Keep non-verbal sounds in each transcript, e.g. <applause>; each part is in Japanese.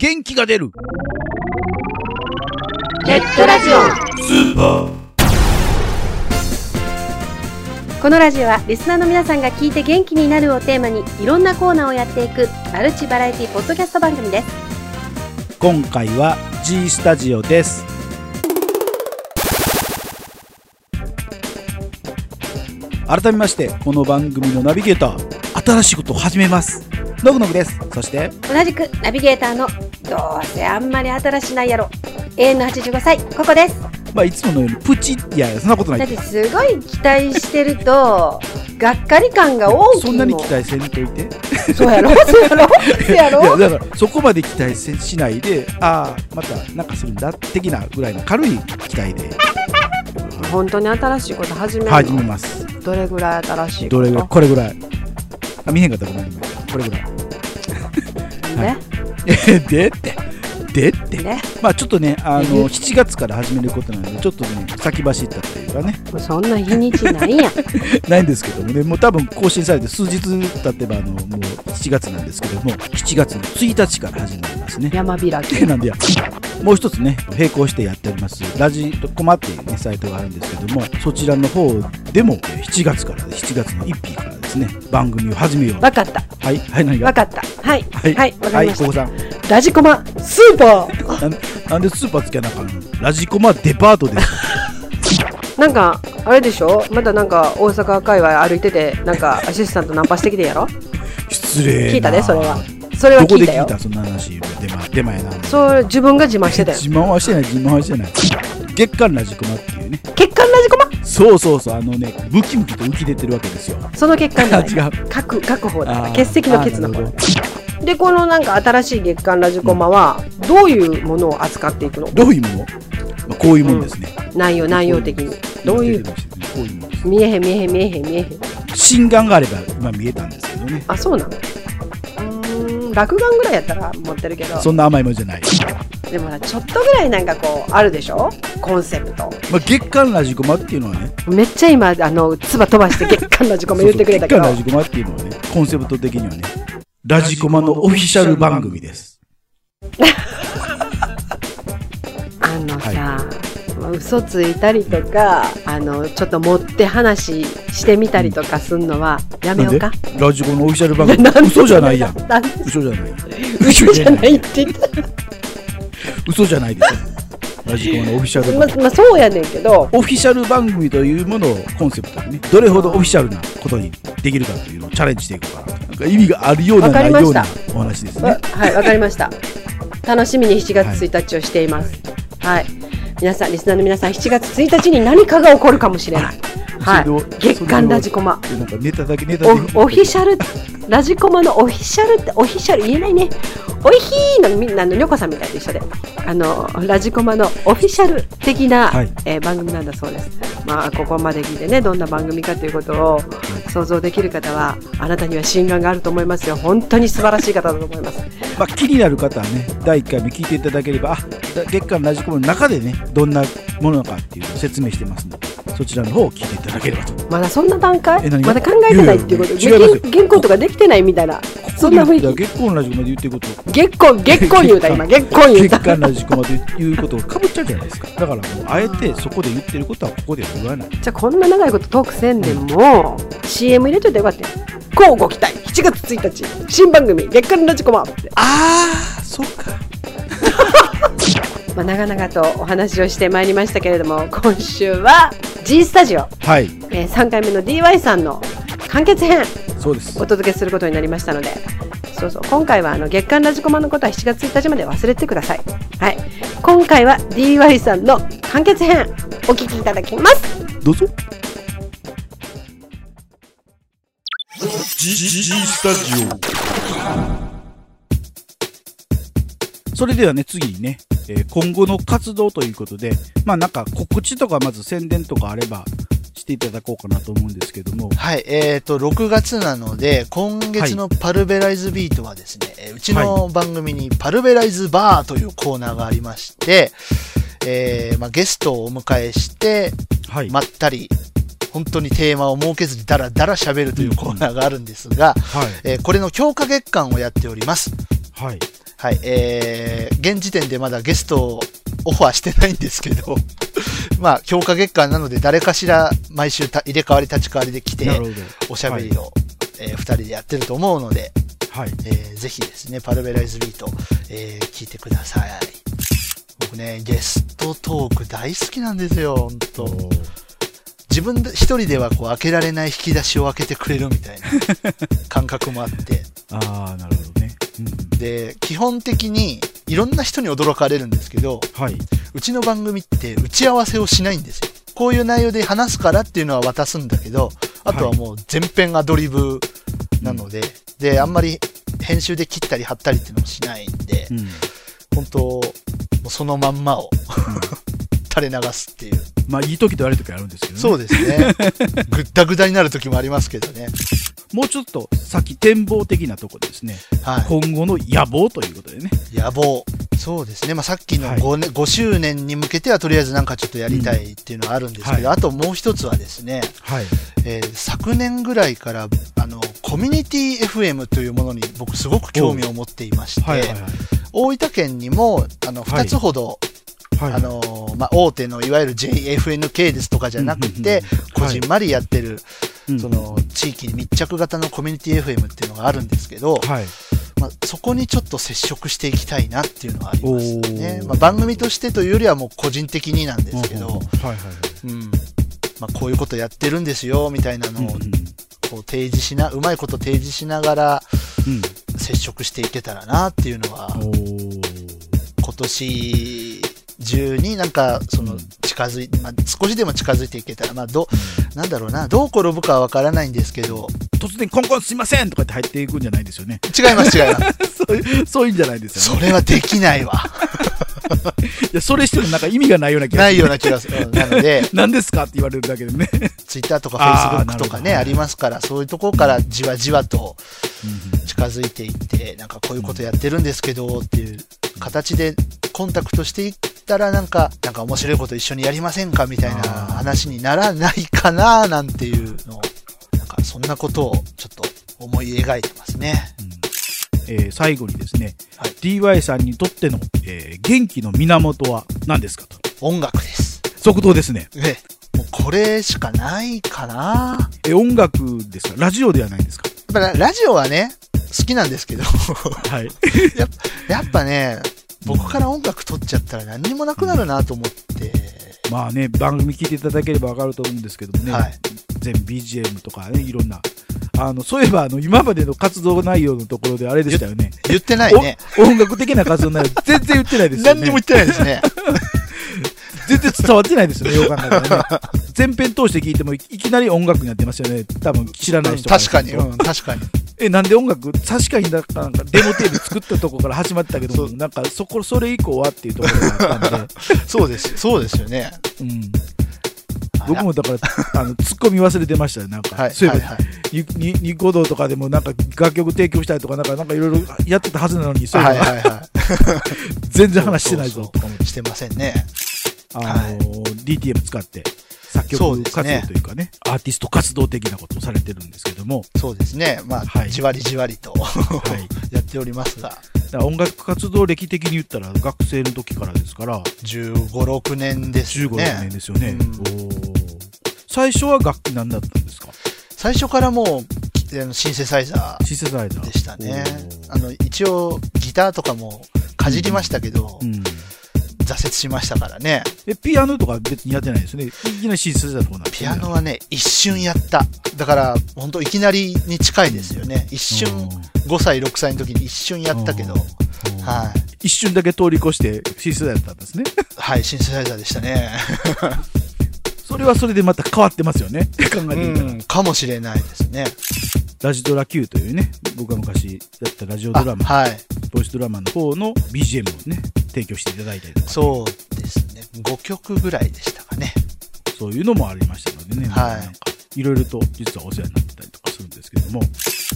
元気が出る。ネットラジオ。このラジオはリスナーの皆さんが聞いて元気になるをテーマにいろんなコーナーをやっていくマルチバラエティポッドキャスト番組です。今回は G スタジオです。改めましてこの番組のナビゲーター新しいことを始めます。ノグノグです。そして同じくナビゲーターのどうせあんまり新しないやろ。永遠の85歳ここです。まあいつものようにプチいやそんなことない。だってすごい期待してると <laughs> がっかり感が大きいもそんなに期待せんといて。そうやろ？そうやろ？そうやろ？だからそこまで期待せしないでああまたなんかするんだ的なぐらいの軽い期待で。本当に新しいこと始めるの？始めます。どれぐらい新しいどれぐらいこれぐらい。あ見へんかったらごめんこれぐらい。ねえ <laughs> でって。でって。ね。まあちょっとねあえの7月から始めることなのでちょっとね先走ったっていうかね。もうそんな日にちないやん。<laughs> ないんですけどもね。もう多分更新されて数日経てばあのもう7月なんですけども7月の1日から始まりますね。山開き。え <laughs> なんでやもう一つね並行してやっております。ラジコマっていうねサイトがあるんですけどもそちらの方でもえー7月から7月の1日からですね番組を始めよう。わかった。はいはい何が？わかった。はい。はい。はいわかりました、ここさん。ラジコマスーパー。<laughs> なんなんでスーパーつけなあかんの？ラジコマデパートです。<laughs> なんかあれでしょ？まだなんか大阪界隈歩いててなんかアシスタントナンパしてきてんやろ？失礼な。聞いたねそれは。それはどこ聞いたよ。で聞いた？そんな話。デマデマやなそれ自分が自慢してたよ。自慢はしてない自慢はしてない。月刊ラジコマっていうね。血管ラジコマそうそうそうあのねムキムキと浮き出てるわけですよ。その血管じゃない違う。各各方だからあー血石の血の方でこのなんか新しい月刊ラジコマはどういうものを扱っていくの？どういうもの、まあ、こういうもんですね、内容内容的に。どういう？見えへん見えへん見えへん見えへん。心眼があれば今見えたんですけどね。あそうなのうーん。落眼ぐらいやったら持ってるけど。そんな甘いもんじゃない、でもなちょっとぐらいなんかこうあるでしょ？コンセプト。まあ、月刊ラジコマっていうのはね。めっちゃ今あの唾飛ばして月刊ラジコマ言ってくれたけど。月刊ラジコマっていうのはねコンセプト的にはねラジコマのオフィシャル番組です。あのさ、嘘ついたりとかあのちょっと持って話してみたりとかすんのはやめようか。ラジコのオフィシャル番組。<laughs> 嘘じゃないやん。嘘じゃない嘘じゃないって言った嘘じゃないですよ <laughs> ラジコマのオフィシャル番組。ままあそうやねんけど。オフィシャル番組というものをコンセプトにねどれほどオフィシャルなことにできるかというのをチャレンジしていこうかななんか意味があるようなわかないようなりましたお話ですわね。はいわかりました。楽しみに7月1日をしています。はい、皆さんリスナーの皆さん7月1日に何かが起こるかもしれないはい。月刊ラジコマ。なんかネタだけネタオで。フオフィシャルラジコマのオフィシャルってオフィシャル言えないね。おいひーのみんなのニョコさんみたいと一緒で。あのラジコマのオフィシャル的な、はい。えー番組なんだそうです。まあここまで聞いてねどんな番組かということを想像できる方はあなたには心眼があると思いますよ。本当に素晴らしい方だと思います。まあ、気になる方はね第1回目聞いていただければあ月刊ラジコマの中でねどんなものかっていうのを説明してますのでそちらの方を聞いていただければ。とまだそんな段階？まだ考えてないっていうこと？いやいやいや違いますよ原原稿とかできてないみたいな？そんな雰囲気？月刊ラジコマで言ってること？月婚月婚言うた今月婚言うた。月刊ラジコマで言うことがかぶっちゃうじゃないですか。だからもうあえてそこで言ってることはここでは言わない。じゃあこんな長いことトークせんでも CM 入れといてよかったよこうご期待。7月1日。新番組月刊ラジコマ。ああそうか。<laughs> まあ、長々とお話をしてまいりましたけれども今週は G スタジオ、はい。えー3回目の DY さんの完結編。そうです。お届けすることになりましたので。そうそう。今回はあの月刊ラジコマのことは7月1日まで忘れてください。はい。今回は DY さんの完結編お聞きいただきます。どうぞ。G, G, G スタジそれではね次にね、えー今後の活動ということでまあなんか告知とかまず宣伝とかあればしていただこうかなと思うんですけども。はい、えっ、と、6月なので、今月のパルベライズビートはですね、えーうちの番組にパルベライズバーというコーナーがありまして、えーまあ、ゲストをお迎えして、はい、まったり、本当にテーマを設けずにダラダラ喋るというコーナーがあるんですが、はい。えーこれの強化月間をやっております。はいはい、えー、現時点でまだゲストをオファーしてないんですけど、<laughs> まあ、強化月間なので誰かしら毎週た入れ替わり立ち替わりで来て。おしゃべりを、えー二人でやってると思うので、はい。えーぜひですね、パルベライズビート、えー聞いてください。僕ね、ゲストトーク大好きなんですよ、本当自分で一人ではこう開けられない引き出しを開けてくれるみたいな感覚もあって。<laughs> ああ、なるほど。で、基本的にいろんな人に驚かれるんですけど、はい。うちの番組って打ち合わせをしないんですよ。こういう内容で話すからっていうのは渡すんだけど、あとはもう全編アドリブなので、で、あんまり編集で切ったり貼ったりっていうのもしないんで、うん。本当もうそのまんまを <laughs> 垂れ流すっていう。まあ、いい時と悪い時あるんですけどね。そうですね。<laughs> ぐったぐだになる時もありますけどね。もうちょっと先展望的なとこですね。は今後の野望ということでね。い。野望。そうですね。まあ、さっきのはい 5, 年5周年に向けてはとりあえずなんかちょっとやりたいっていうのはあるんですけど、うんはいあともう一つはですね、はい。えー昨年ぐらいから、あの、コミュニティ FM というものに僕すごく興味を持っていまして、はいはいはい。大分県にも、あの、はい2つほど、はい、あのーまあ、大手のいわゆる JFNK ですとかじゃなくて、うんこじんまりやってる、うん。その、地域に密着型のコミュニティ FM っていうのがあるんですけど、はい。まあ、そこにちょっと接触していきたいなっていうのはありますね。まあ、番組としてというよりはもう個人的になんですけど、はいはいはい。うん。まあ、こういうことやってるんですよ、みたいなのを、うんこう提示しな、うまいこと提示しながらうん。接触していけたらなっていうのは、今年中になんか、その、近づい、まあ、少しでも近づいていけたら、まあ、ど、なんだろうな、どう転ぶかはわからないんですけど、突然、コンコンすいませんとかって入っていくんじゃないですよね。違います、違います。<laughs> そういう、そういうんじゃないですよね。それはできないわ。<laughs> いや、それしてもなんか意味がないような気がないような気がする。うんなので、<laughs> 何ですかって言われるだけでね。ツイッターとかあー Facebook とかね、なるほどありますから、そういうところからじわじわとうん近づいていって、なんかこういうことやってるんですけど、っていう形でコンタクトしていったら、なんか、なんか面白いこと一緒にやりませんかみたいな話にならないかな、なんていうのを、なんかそんなことをちょっと思い描いてますね。うんえー最後にですね、はい DY さんにとっての、えー元気の源は何ですかと。音楽です。即答ですね。ええ、もうこれしかないかな。え、音楽ですか？ラジオではないんですか？やっぱラジオはね、好きなんですけど、はい。<laughs> やっぱね、僕から音楽取っちゃったら何にもなくなるなと思って、まあね、番組聞いていただければわかると思うんですけどもね、はい全 BGM とかね、いろんな。あの、そういえば、あの、今までの活動内容のところであれでしたよね。言ってないね。お音楽的な活動内容、全然言ってないですよね。何にも言ってないですね。全然伝わってないですよね、よう考えたらね。前編通して聞いてもいきなり音楽になってますよね。多分知らない人ら確かに、うん、確かに。え、なんで音楽、確かになんかデモテープ作ったとこから始まったけどなんかそこ、それ以降はっていうところがあったんで、<laughs> そうです、そうですよね。うん。僕もだから、あの、突っ込み忘れてましたよ。なんか、はい、そういえば、はい、はい。ににニコ動とかでもなんか楽曲提供したりとか、なんか、なんかいろいろやってたはずなのに、そういうのはい、はい、は <laughs> 全然話してないぞとか思ってい。してませんね。あのー DTM 使って作曲活動というかね、アーティスト活動的なことをされてるんですけども、そうですね。まあ、はいじわりじわりとはい。<laughs> やっておりますが、音楽活動歴的に言ったら学生の時からですから、15、6年です15、ね。6年ですよね。最初は楽器何だったんですか？最初からもう、きあのシンセサイザシンセサイザー。ーでしたねあの、一応、ギターとかもかじりましたけど、うん。挫折しましたからね。え、ピアノとか別にやってないですね。いきなりシンセサイザーとかなんピアノはね、一瞬やった。だから、本当いきなりに近いですよね。一瞬、5歳、6歳の時に一瞬やったけど、うんはい。一瞬だけ通り越してシンセサイザーだったんですね。はい、シンセサイザーでしたね。<laughs> それはそれでまた変わってますよね。考えてうみたら。ん、かもしれないですね。ラジドラ Q というね、僕が昔やったラジオドラマ、あはい。ボイスドラマの方の BGM をね、提供していただいたりとか、そうですね。5曲ぐらいでしたかね。そういうのもありましたのでね、はいなんかいろいろと実はお世話になってたりとかするんですけども、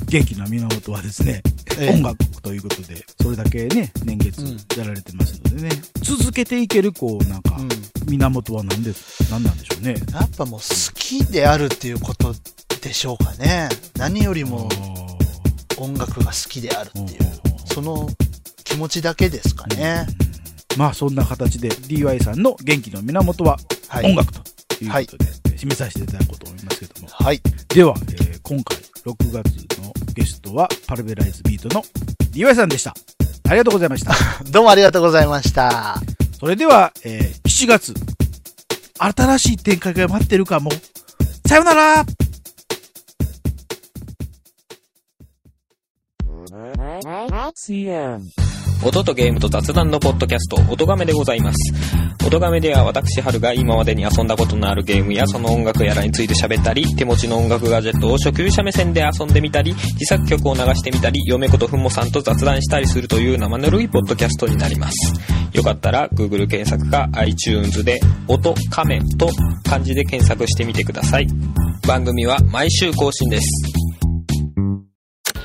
元気な源はですね、ええ音楽ということで、それだけね、年月うんやられてますのでね、続けていける、こう、なんかう、ん。源は何です、何なんでしょうね。やっぱもう好きであるっていうことでしょうかね。何よりも音楽が好きであるっていう、その気持ちだけですかね。まあそんな形で DY さんの元気の源ははい。音楽ということで、締めさせていただこうと思いますけども。はい。では、えー今回6月のゲストはパルベライズビートの DY さんでした。ありがとうございました。<laughs> どうもありがとうございました。それでは、えー7月、新しい展開が待ってるかも。さよなら音とゲームと雑談のポッドキャスト、音亀でございます。音亀では私、春が今までに遊んだことのあるゲームやその音楽やらについて喋ったり、手持ちの音楽ガジェットを初級者目線で遊んでみたり、自作曲を流してみたり、嫁子とふもさんと雑談したりするという生ぬるいポッドキャストになります。よかったら、Google 検索か iTunes で、音亀と漢字で検索してみてください。番組は毎週更新です。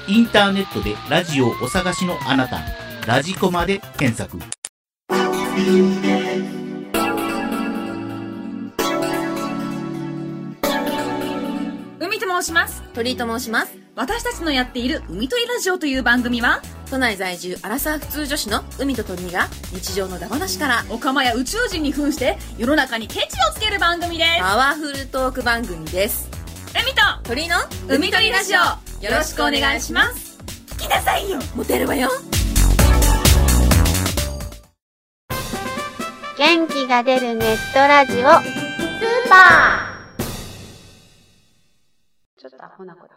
インターネットでラジオをお探しのあなた、ラジコマで検索。海と申します。鳥居と申します。私たちのやっている海鳥ラジオという番組は、都内在住アラサー普通女子の海と鳥居が日常のダ話からオカマや宇宙人に扮して世の中にケチをつける番組です。パワフルトーク番組です。海と鳥居の海鳥ラジオ、よろしくお願いします。聞きなさいよモテるわよ。元気が出るネットラジオスーパー。ちょっとアホな子だ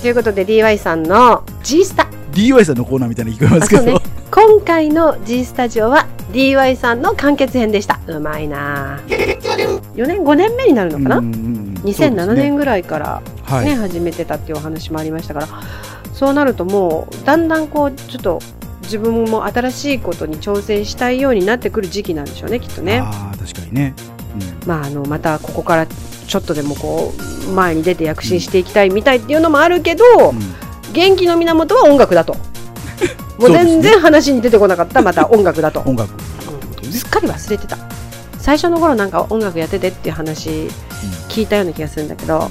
ということで DY さんの G スタ DY さんのコーナーみたいに聞こえますけど、ね。今回の G スタジオは DY さんの完結編でした。うまいな。4年5年目になるのかな、2007年ぐらいからはい、ね始めてたってい。うお話もありましたからそうなるともうだんだんこうちょっと自分も新しいことに挑戦したいようになってくる時期なんでしょうねきっとね。ああ確かにね、まああのまたここからちょっとでもこう前に出て躍進していきたいみたいっていうのもあるけど、うん。うん元気の源は音楽だと。<laughs> もう全然話に出てこなかったまた音楽だと。音楽、すっかり忘れてた。最初の頃なんか音楽やっててっていう話聞いたような気がするんだけど、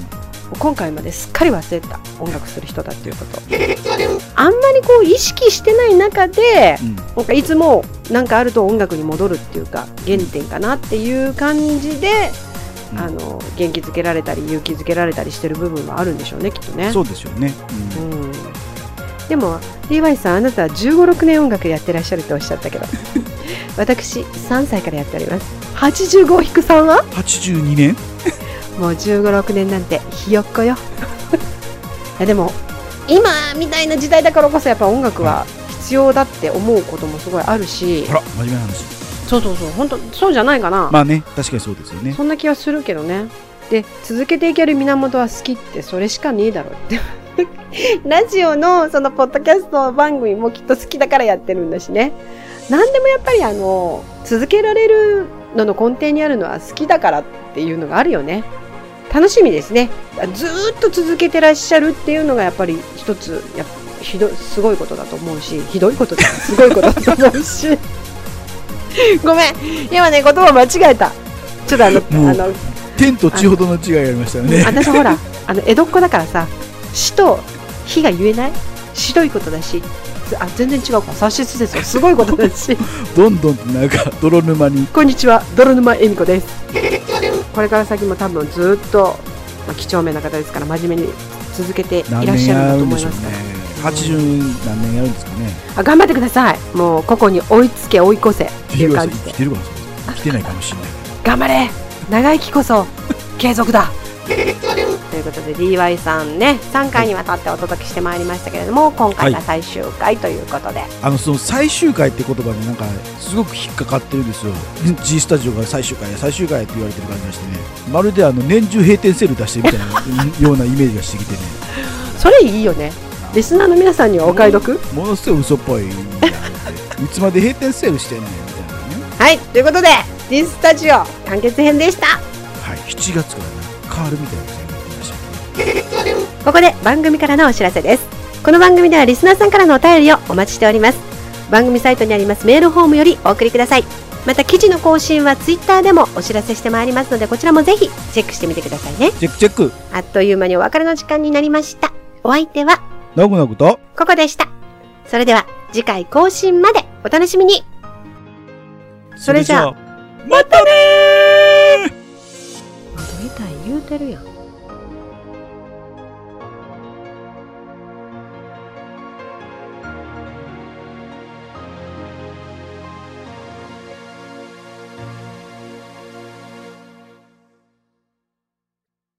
今回まですっかり忘れてた音楽する人だっていうこと。<laughs> あんまりこう意識してない中でうん。なんかいつもなんかあると音楽に戻るっていうか原点かなっていう感じで、うんあの元気づけられたり勇気づけられたりしてる部分はあるんでしょうねきっとね。そうですよね、うん。うん。でも DY さんあなたは1 5 6年音楽やってらっしゃるとおっしゃったけど <laughs> 私3歳からやっております。85引く3は？82年。<laughs> もう1 5 6年なんてひよっこよ。<laughs> いやでも今みたいな時代だからこそやっぱ音楽は必要だって思うこともすごいあるし。ほら真面目な話そうそうそう本当そうじゃないかな、まあね確かにそうですよね。そんな気はするけどね。で続けていける源は好きってそれしかねえだろって <laughs> ラジオのそのポッドキャスト番組もきっと好きだからやってるんだしね。何でもやっぱりあの続けられるのの根底にあるのは好きだからっていうのがあるよね。楽しみですね。ずーっと続けてらっしゃるっていうのがやっぱり一つやひどすごいことだと思うしひどいことだすごいことだと思うし <laughs> ごめん。今ね言葉間違えた。ちょっとあの <laughs> あの天と地ほどの違いがありましたよね。私ほら <laughs> あの江戸っ子だからさ「死」と「火」が言えない？ひどいことだしあ全然違うか。察しすですよ。すごいことだし。どんどんとなんか泥沼に。こんにちは。泥沼恵美子です。これから先も多分ずっと、まあ、几帳面な方ですから真面目に続けてい何らっしゃるんだと思いますから80何年やるんですかね。あ頑張ってください。もうここに追いつけ追い越せっていう感じで。生きてるかなそれ生きてないかもしれない。頑張れ。長生きこそ継続だ。ということで DY さんね3回にわたってお届けしてまいりましたけれども今回が最終回ということで、あのその最終回って言葉になんかすごく引っかかってるんですよ。G スタジオが最終回や最終回って言われてる感じがしてね。まるであの年中閉店セール出してるみたいなようなイメージがしてきてね。<laughs> それいいよねリスナーの皆さんにはお買い得、ものすごい嘘っぽいいつまで閉店セールしてんねんみたいなねはい、ということで、G スタジオ完結編でした。はい7月からね変わるみたいなことになってましたここで番組からのお知らせです。この番組ではリスナーさんからのお便りをお待ちしております。番組サイトにありますメールフォームよりお送りください。また記事の更新はツイッターでもお知らせしてまいりますので、こちらもぜひチェックしてみてくださいね。チェックチェックあっという間にお別れの時間になりました。お相手はなぐなぐとここでした。それでは次回更新までお楽しみに。それじゃあ、またねー戻りたい言うてるやん。